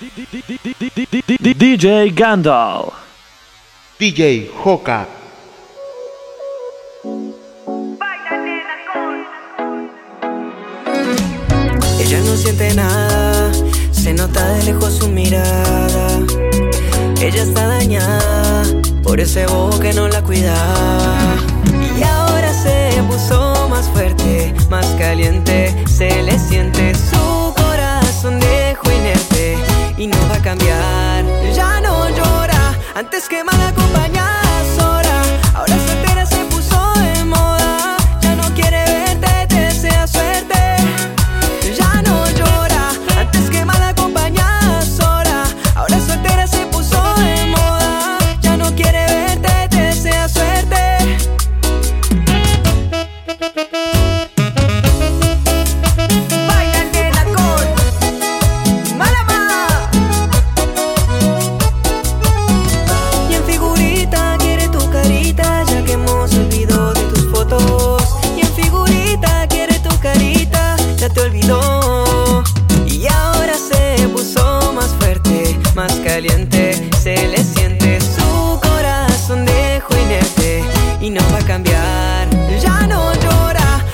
DJ Gandalf. DJ Joka. Ella no siente nada, se nota de lejos su mirada. Ella está dañada por ese bobo que no la cuidaba. Y ahora se puso más fuerte, más caliente, se le siente su cambiar. Ya no llora, antes que mal acompañar.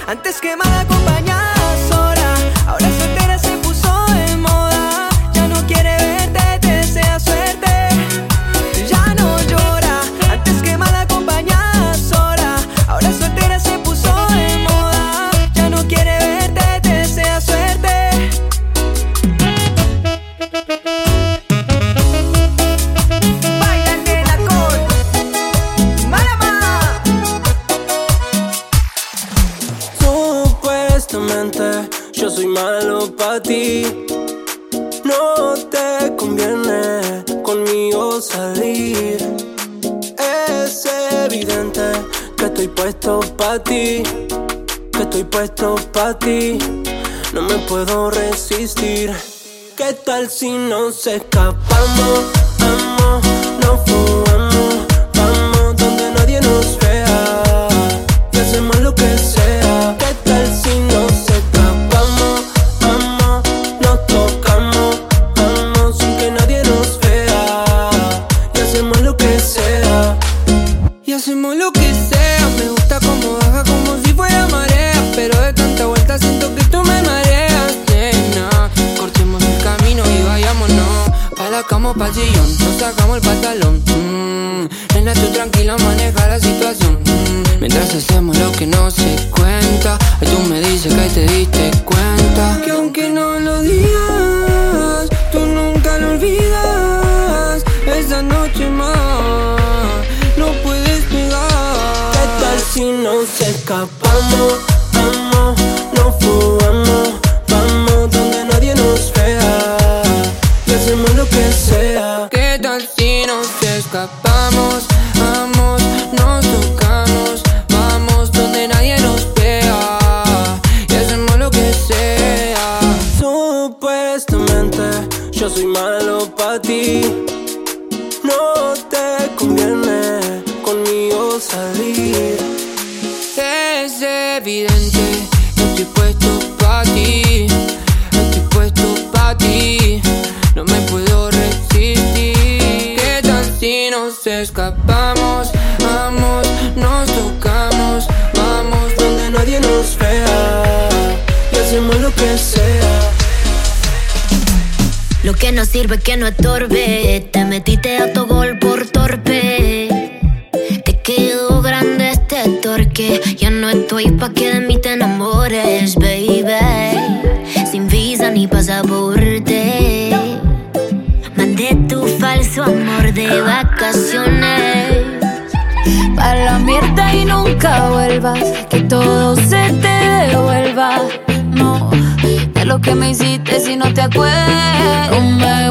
antes que más. resistir. ¿Qué tal si nos escapamos? que no estoy lo que me hiciste si no te acuerdas. No me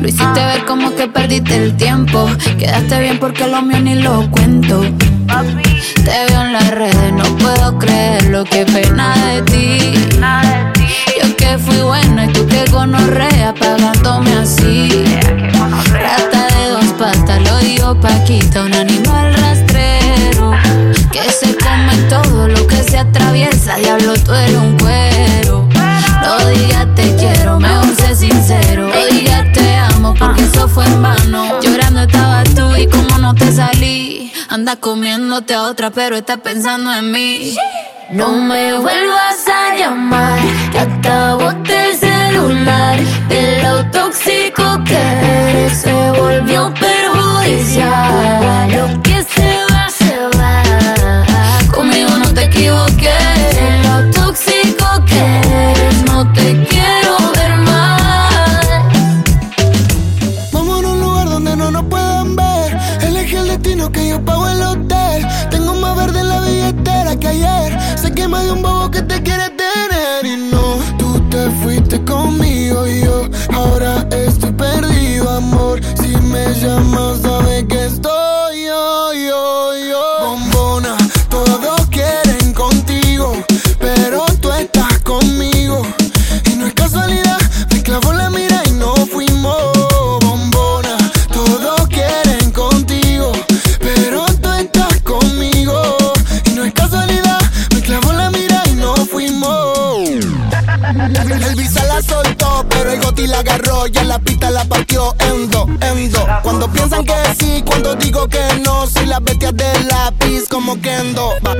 Lo hiciste ver como que perdiste el tiempo. Quedaste bien porque lo mío ni lo cuento. Te veo en las redes, no puedo creer lo que pena de ti. Yo que fui buena y tú que gonorrea pagándome así. Rata de dos patas, lo digo Paquita, un animal rastrero. Que se come todo lo que se atraviesa, diablo, tú eres un cuero. Llorando estabas tú y como no te salí. Anda comiéndote a otra, pero estás pensando en mí. No me vuelvas a llamar, que boté el celular. De lo tóxico que eres se volvió perjudicial. Lo que se llamas, que no, soy la bestia del lápiz como Kendo. Va-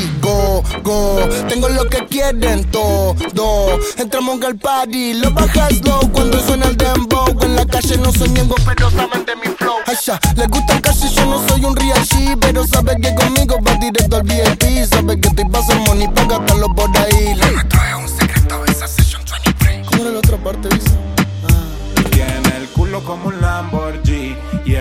castigo. Go, tengo lo que quieren todo. Entramos al party, lo bajas low cuando suena el dembow. En la calle no soy miembro, pero saben de mi flow. Ay, ya, le gusta y yo no soy un real G, pero sabe que conmigo va directo al VIP. Sabe que estoy pasando money para gastarlo por ahí. Nuestro es un secreto, esa session 23. ¿Cómo era la otra parte, Visa? Tiene el culo como un Lamborghini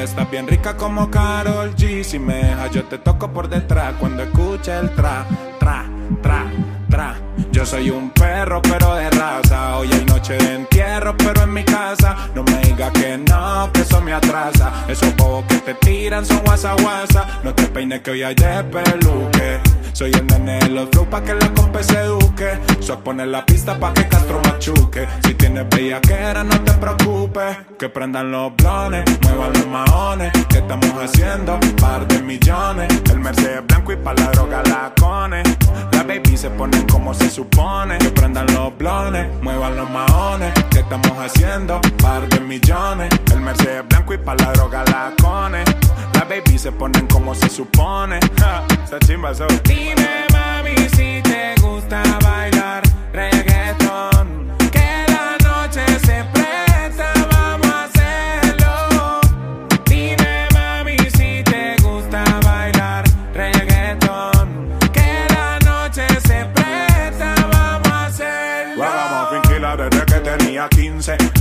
Y está bien rica como Carol G. Si me dejas yo te toco por detrás Cuando escuche el tra, tra, tra, tra. Yo soy un perro pero de raza. Hoy hay noche de entierro pero en mi casa. No me digas que no, que eso me atrasa. Esos bobos que te tiran son guasa guasa. No te peines que hoy hay de peluque. Soy el nene de los flow pa' que la compa se eduque. So pone la pista pa' que Castro machuque. Si tienes bellaquera no te preocupes. Que prendan los blones, muevan los maones. Que estamos haciendo? Par de millones. El Mercedes blanco y pa' la droga la cone. Las baby se ponen como se supone. Que prendan los blones, muevan los maones estamos haciendo? Par de millones El Mercedes blanco y pa' la droga la cone Las baby se ponen como se supone Ja, Esa chimba so. Dime mami si te gusta bailar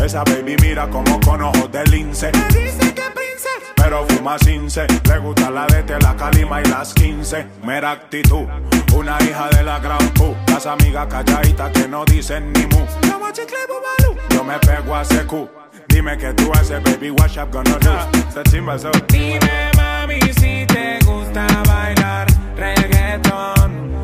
Esa baby mira como con ojos de lince. Me dice que pero fuma cince. Le gusta la DT, la calima y las 15. Mera actitud, una hija de la gran Q. Las amigas calladitas que no dicen ni mu. Yo me pego a ese Q. Dime que tú haces, baby, what's up, gonna do? Ah, Esa. Dime, mami, si te gusta bailar reggaeton.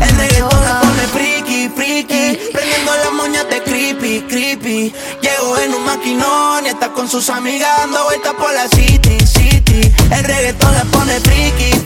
El reggaetón se pone friki, friki. Ey. Prendiendo las moñas de creepy, creepy. Llego en un maquinón y está con sus amigas dando vueltas por la city, city. El reggaetón se pone friki,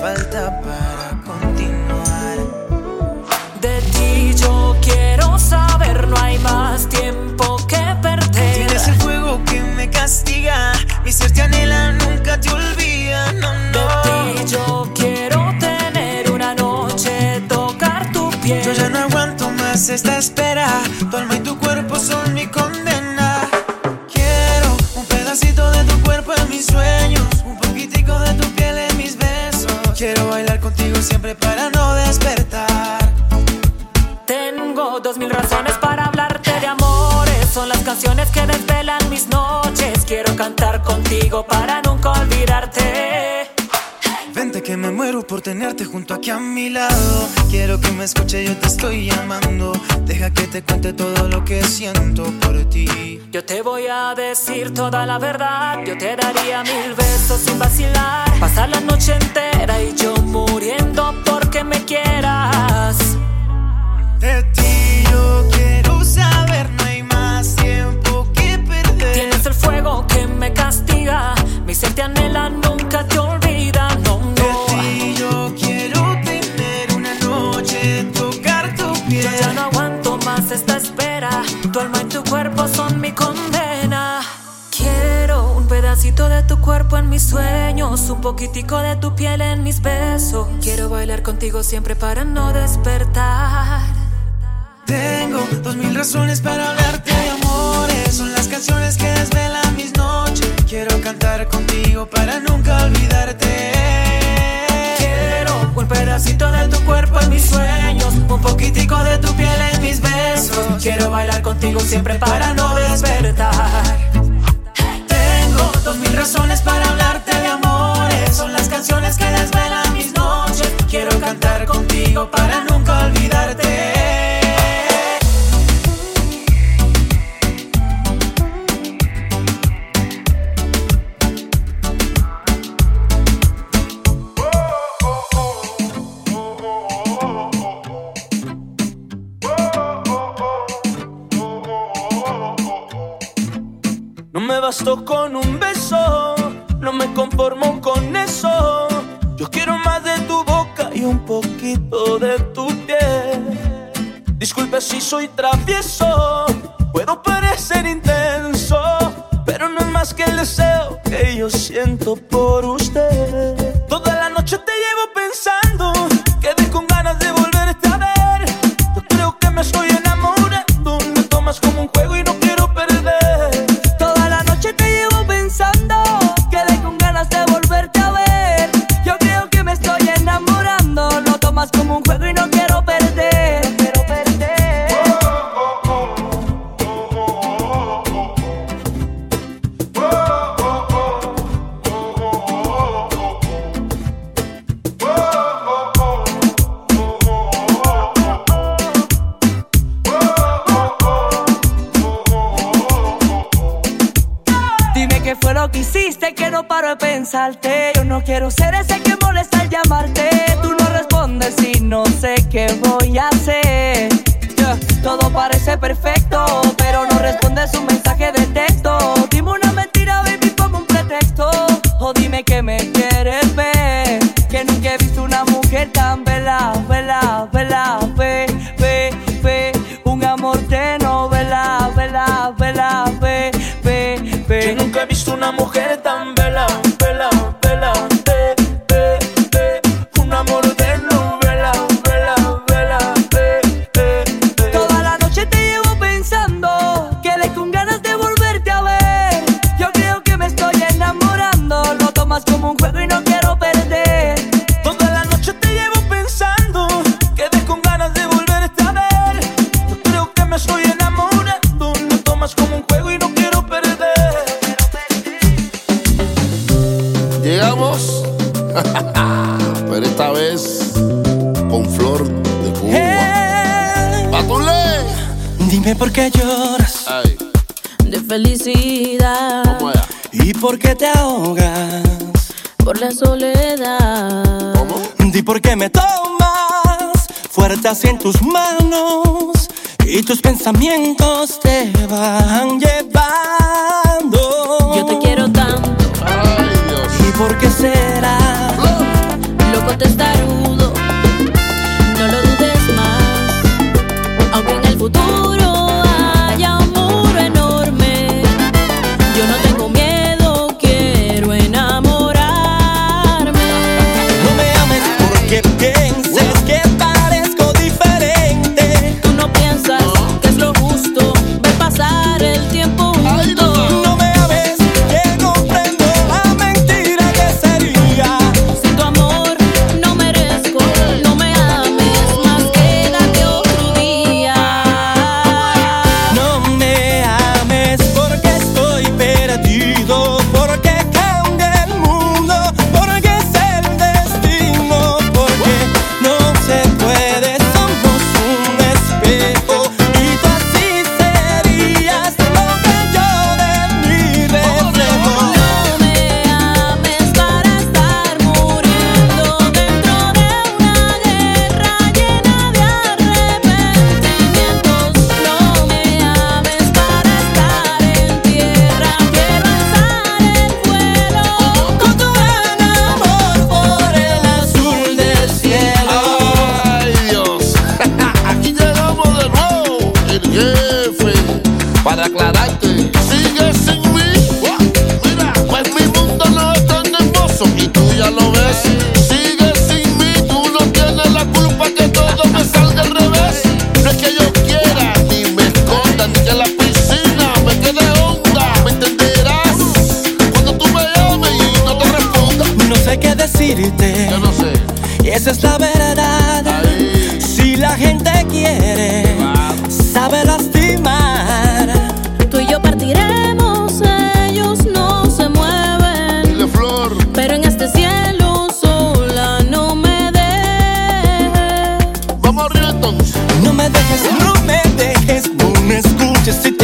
falta para yo te estoy llamando. Deja que te cuente todo lo que siento por ti. Yo te voy a decir toda la verdad. Yo te daría mil besos sin vacilar. Pasar la noche entera y yo muriendo por un poquitico de tu piel en mis besos. Quiero bailar contigo siempre para no despertar. Tengo dos mil razones para hablarte de amores. Son las canciones que desvelan mis noches. Quiero cantar contigo para nunca olvidarte. Quiero un pedacito de tu cuerpo en mis sueños. Un poquitico de tu piel en mis besos. Quiero bailar contigo siempre para no despertar. Dos mil razones para hablarte de amores. Son las canciones que desvelan mis noches. Quiero cantar contigo para nunca olvidarte. No me bastó con un beso no me conformo con eso. Yo quiero más de tu boca y un poquito de tu piel. Disculpe si soy travieso, puedo parecer intenso, pero no es más que el deseo que yo siento por usted. No me dejes, no me dejes, no me escuches.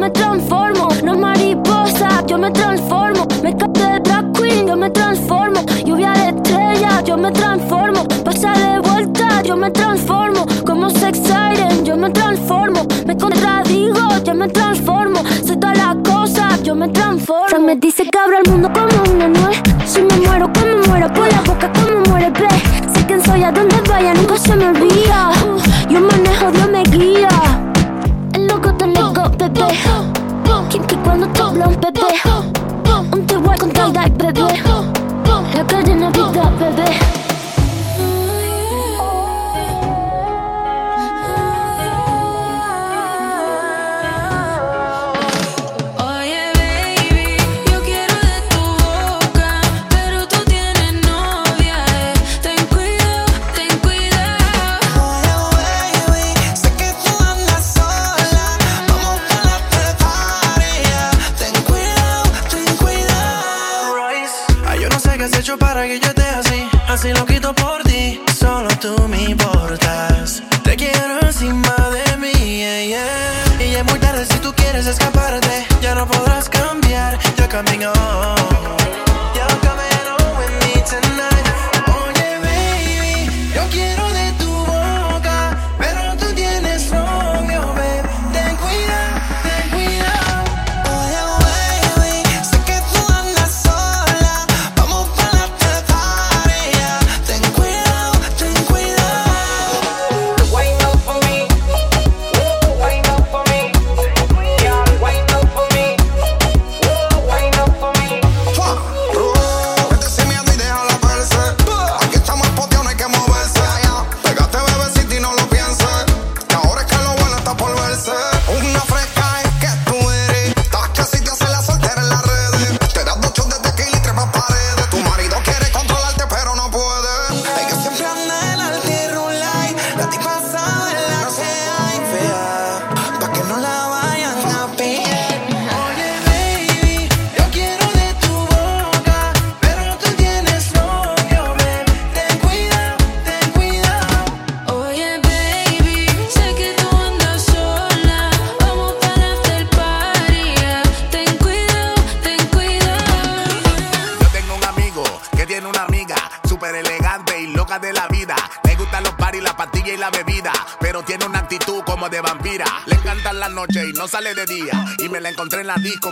me transformo, no es mariposa, yo me transformo. Me capté de drag queen, yo me transformo. Lluvia de estrellas, yo me transformo. Pasa de vuelta, yo me transformo. Como sex siren, yo me transformo. Me contradigo, yo me transformo. Soy todas las cosas, yo me transformo. Me dice que abro el mundo como una nuez. Si me muero, como muero, por la boca, como muere, ve. Sé quién soy, a dónde vaya, nunca se me olvida. Yo manejo de I'm te voit quand t'as baby. La in pick up, baby.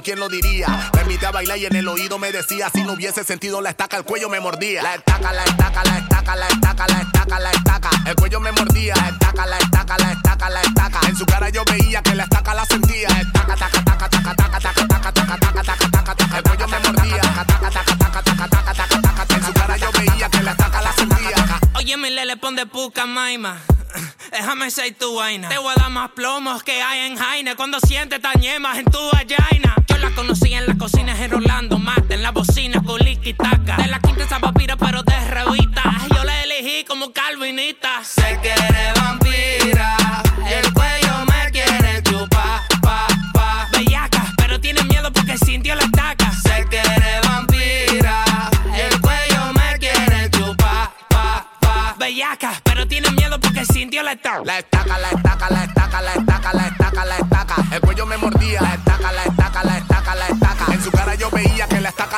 ¿Quién lo diría? Me a bailar y en el oído me decía, si no hubiese sentido la estaca, el cuello me mordía. La estaca, la estaca, la estaca, la estaca, la estaca, la estaca. El cuello me mordía. La estaca, la estaca, la estaca, la estaca. En su cara yo veía que la estaca la sentía. Estaca, taca, taca, taca, taca, taca, taca, taca, taca, taca, taca, taca. El cuello me mordía. Taca, taca, taca, taca, taca, taca, taca, taca. En su cara yo veía que la estaca la sentía. Oye, mi lele, pon de puca, maima. Déjame ser tu vaina. Te voy a dar más plomos que hay en Jaina. Cuando sientes tañemas en tu vagina. Conocí en la cocina en Rolando Mate. En la bocina con y taca. De la quinta esa papira, pero de revista. Yo la elegí como calvinita. Sé que eres vampira. El cuello me quiere chupar, pa, pa. Bellaca, pero tiene miedo porque sintió la estaca. Sé que eres vampira. El cuello me quiere chupar, pa, pa. Bellaca, pero tiene miedo porque sintió la estaca, la estaca, la estaca, la estaca, la estaca,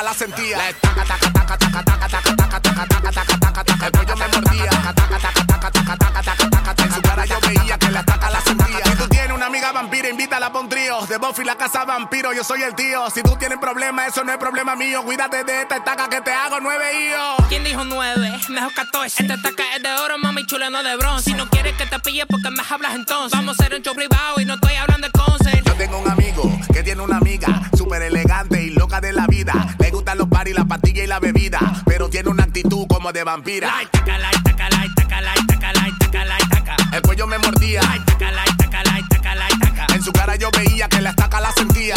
estaca la sentía. La estaca, taca, taca, taca, taca, taca, taca, taca, taca, taca, taca, taca. El cuello me mordía. Taca, taca, taca, taca, taca, taca, taca, taca. En su cara yo veía que la estaca la sentía. Si tú tienes una amiga vampira, invítala pa' un trío. De Buffy la casa vampiro, yo soy el tío. Si tú tienes problemas, eso no es problema mío. Cuídate de esta estaca que te hago nueve hijos. ¿Quién dijo nueve? Mejor 14. Esta estaca es de oro, mami chula, no de bronce. Si no quieres que te pille, porque me hablas entonces? Vamos a hacer un show privado y no estoy hablando de concert. Yo tengo un amigo que tiene una amiga súper elegante y loca de la vida. Le gustan los paris, la pastilla y la bebida, pero tiene una actitud como de vampira. El cuello me mordía. En su cara yo veía que la estaca la sentía.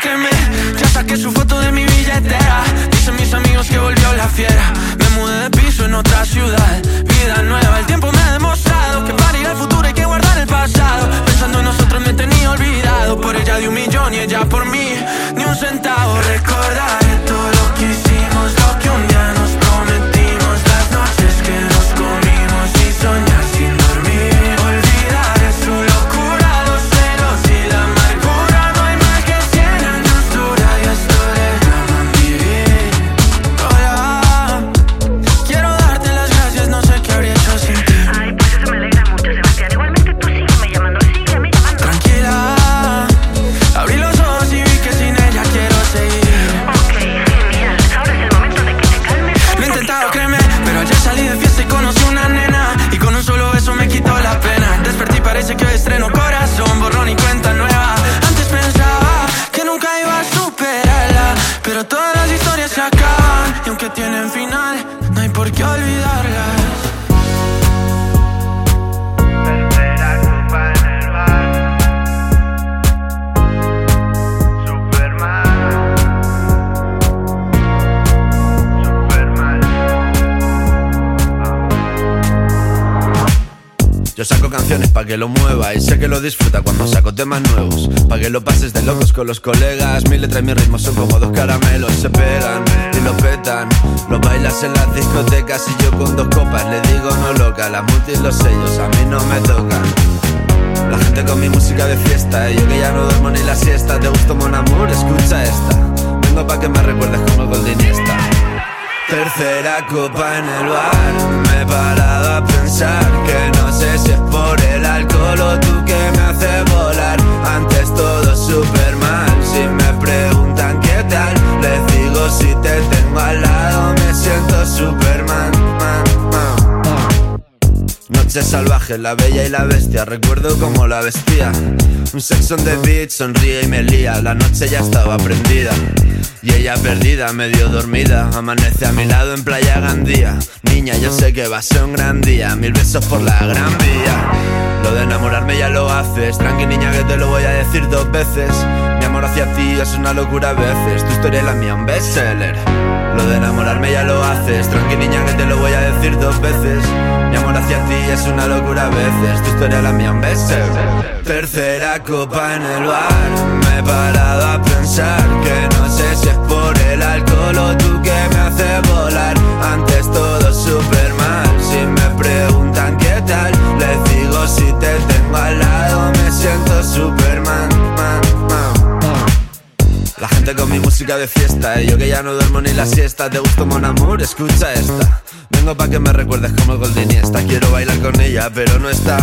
Ya saqué su foto de mi billetera. Dicen mis amigos que volvió la fiera. Me mudé de piso en otra ciudad, vida nueva. El tiempo me ha demostrado que para ir al futuro hay que guardar el pasado. Pensando en nosotros me tenía olvidado. Por ella de un millón y ella por mí, ni un centavo. Recordaré que lo mueva y sé que lo disfruta cuando saco temas nuevos. Pa' que lo pases de locos con los colegas. Mi letra y mi ritmo son como dos caramelos, se pegan y lo petan. Lo bailas en las discotecas y yo con dos copas le digo no loca. Las multis, los sellos a mí no me tocan. La gente con mi música de fiesta y yo que ya no duermo ni la siesta. ¿Te gustó Mon Amour? Escucha esta. Vengo pa' que me recuerdes como Goldiniesta. Tercera copa en el bar, me he parado a pensar que no sé si es por el alcohol o tú que me hace volar. Antes todo súper mal, si me preguntan qué tal, les digo si te tengo al lado me siento Superman. La bella y la bestia, recuerdo como la vestía. Un sexo on the sonríe y me lía, la noche ya estaba prendida. Y ella perdida, medio dormida, amanece a mi lado en Playa Gandía. Niña, yo sé que va a ser un gran día, mil besos por la gran vía. Lo de enamorarme ya lo haces, tranqui niña que te lo voy a decir dos veces. Mi amor hacia ti es una locura a veces, tu historia es la mía un bestseller. Lo de enamorarme ya lo haces, tranqui niña que te lo voy a decir dos veces. Mi amor hacia ti es una locura a veces, tu historia es la mía un bestseller. Tercera copa en el bar, me he parado a pensar que no sé si es por el alcohol o tú que me hace volar. Antes todo súper si te tengo al lado me siento Superman. Man. La gente con mi música de fiesta Y yo que ya no duermo ni la siesta ¿Te gustó Mon Amour? Escucha esta Vengo pa' que me recuerdes como Goldiniesta Quiero bailar con ella pero no está.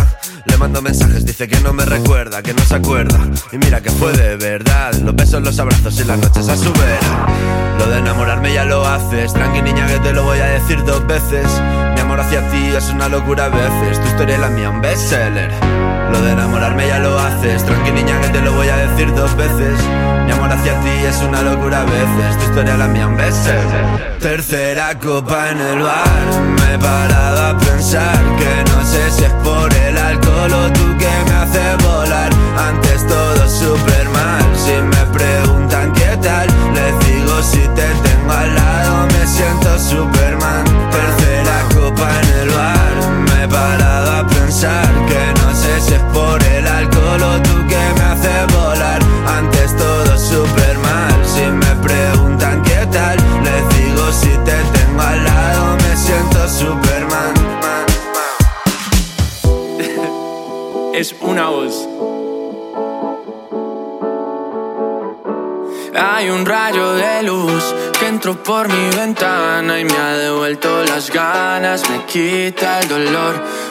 Le mando mensajes, dice que no me recuerda Que no se acuerda. Y mira que fue de verdad. Los besos, los abrazos y las noches a su vera. Lo de enamorarme ya lo haces. Tranqui niña que te lo voy a decir dos veces. Mi amor hacia ti es una locura a veces. Tu historia es la mía un bestseller Lo de enamorarme ya lo haces. Tranqui niña que te lo voy a decir dos veces. Mi amor hacia ti es una locura a veces. Tu historia la mía un bestseller Tercera copa en el bar. Me he parado a pensar Que no sé si es por el alcohol o tú que me hace volar. Antes todo súper mal. Si me preguntan qué tal Les digo si te tengo al lado Me siento Superman Tercera copa en el bar. Me he parado a pensar Que por el alcohol o tú que me haces volar. Antes todo super mal, si me preguntan qué tal, les digo si te tengo al lado me siento Superman. Man, es una voz. Hay un rayo de luz que entró por mi ventana y me ha devuelto las ganas, me quita el dolor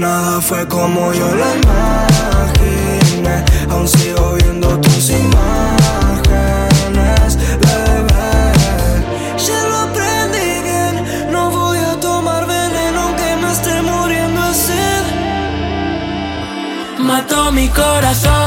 Nada fue como yo lo imaginé. Aún sigo viendo tus imágenes, bebé. Ya lo aprendí bien. No voy a tomar veneno aunque me esté muriendo de sed. Mató mi corazón